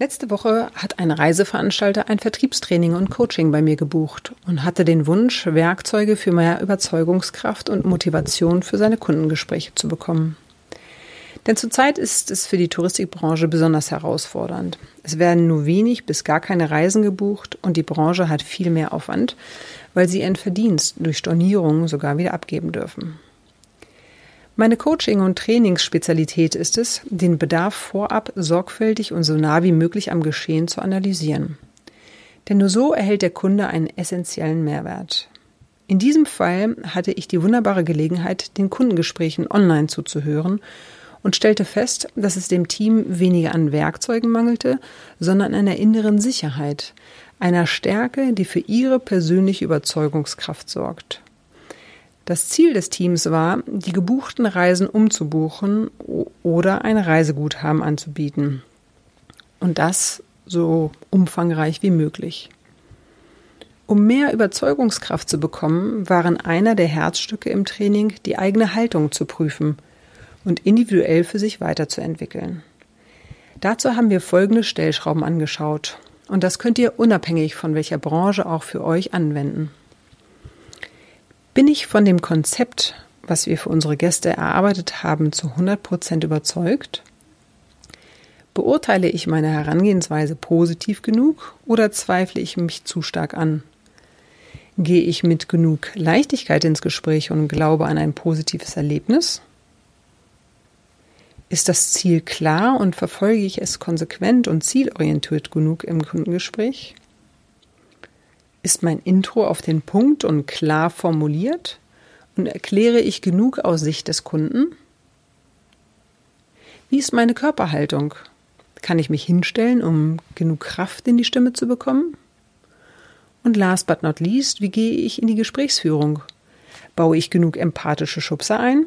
Letzte Woche hat ein Reiseveranstalter ein Vertriebstraining und Coaching bei mir gebucht und hatte den Wunsch, Werkzeuge für mehr Überzeugungskraft und Motivation für seine Kundengespräche zu bekommen. Denn zurzeit ist es für die Touristikbranche besonders herausfordernd. Es werden nur wenig bis gar keine Reisen gebucht und die Branche hat viel mehr Aufwand, weil sie ihren Verdienst durch Stornierungen sogar wieder abgeben dürfen. Meine Coaching- und Trainingsspezialität ist es, den Bedarf vorab sorgfältig und so nah wie möglich am Geschehen zu analysieren. Denn nur so erhält der Kunde einen essentiellen Mehrwert. In diesem Fall hatte ich die wunderbare Gelegenheit, den Kundengesprächen online zuzuhören und stellte fest, dass es dem Team weniger an Werkzeugen mangelte, sondern an einer inneren Sicherheit, einer Stärke, die für ihre persönliche Überzeugungskraft sorgt. Das Ziel des Teams war, die gebuchten Reisen umzubuchen oder ein Reiseguthaben anzubieten. Und das so umfangreich wie möglich. Um mehr Überzeugungskraft zu bekommen, waren einer der Herzstücke im Training, die eigene Haltung zu prüfen und individuell für sich weiterzuentwickeln. Dazu haben wir folgende Stellschrauben angeschaut. Und das könnt ihr unabhängig von welcher Branche auch für euch anwenden. Bin ich von dem Konzept, was wir für unsere Gäste erarbeitet haben, zu 100 Prozent überzeugt? Beurteile ich meine Herangehensweise positiv genug oder zweifle ich mich zu stark an? Gehe ich mit genug Leichtigkeit ins Gespräch und glaube an ein positives Erlebnis? Ist das Ziel klar und verfolge ich es konsequent und zielorientiert genug im Kundengespräch? Ist mein Intro auf den Punkt und klar formuliert? Und erkläre ich genug aus Sicht des Kunden? Wie ist meine Körperhaltung? Kann ich mich hinstellen, um genug Kraft in die Stimme zu bekommen? Und last but not least, wie gehe ich in die Gesprächsführung? Baue ich genug empathische Schubser ein?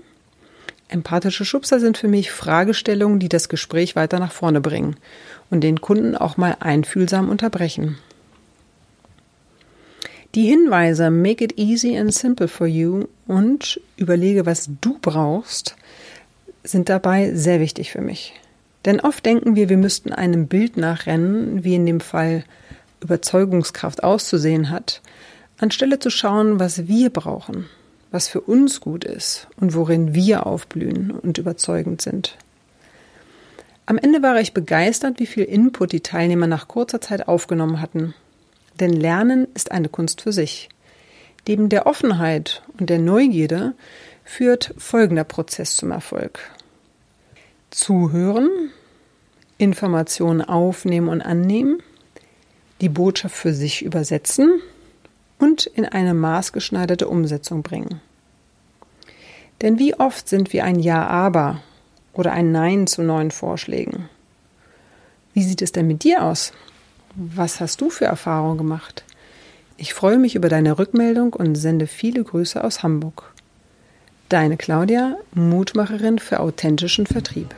Empathische Schubser sind für mich Fragestellungen, die das Gespräch weiter nach vorne bringen und den Kunden auch mal einfühlsam unterbrechen. Die Hinweise Make it easy and simple for you und überlege, was du brauchst, sind dabei sehr wichtig für mich. Denn oft denken wir, wir müssten einem Bild nachrennen, wie in dem Fall Überzeugungskraft auszusehen hat, anstelle zu schauen, was wir brauchen, was für uns gut ist und worin wir aufblühen und überzeugend sind. Am Ende war ich begeistert, wie viel Input die Teilnehmer nach kurzer Zeit aufgenommen hatten denn Lernen ist eine Kunst für sich. Neben der Offenheit und der Neugierde führt folgender Prozess zum Erfolg. Zuhören, Informationen aufnehmen und annehmen, die Botschaft für sich übersetzen und in eine maßgeschneiderte Umsetzung bringen. Denn wie oft sind wir ein Ja aber oder ein Nein zu neuen Vorschlägen? Wie sieht es denn mit dir aus? Was hast du für Erfahrungen gemacht? Ich freue mich über deine Rückmeldung und sende viele Grüße aus Hamburg. Deine Claudia, Mutmacherin für authentischen Vertrieb.